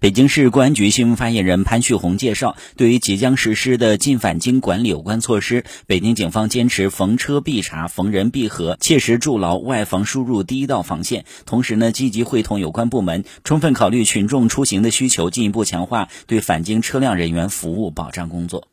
北京市公安局新闻发言人潘旭红介绍，对于即将实施的进返京管理有关措施，北京警方坚持逢车必查、逢人必核，切实筑牢外防输入第一道防线，同时呢，积极会同有关部门充分考虑群众出行的需求，进一步强化对返京车辆人员服务保障工作。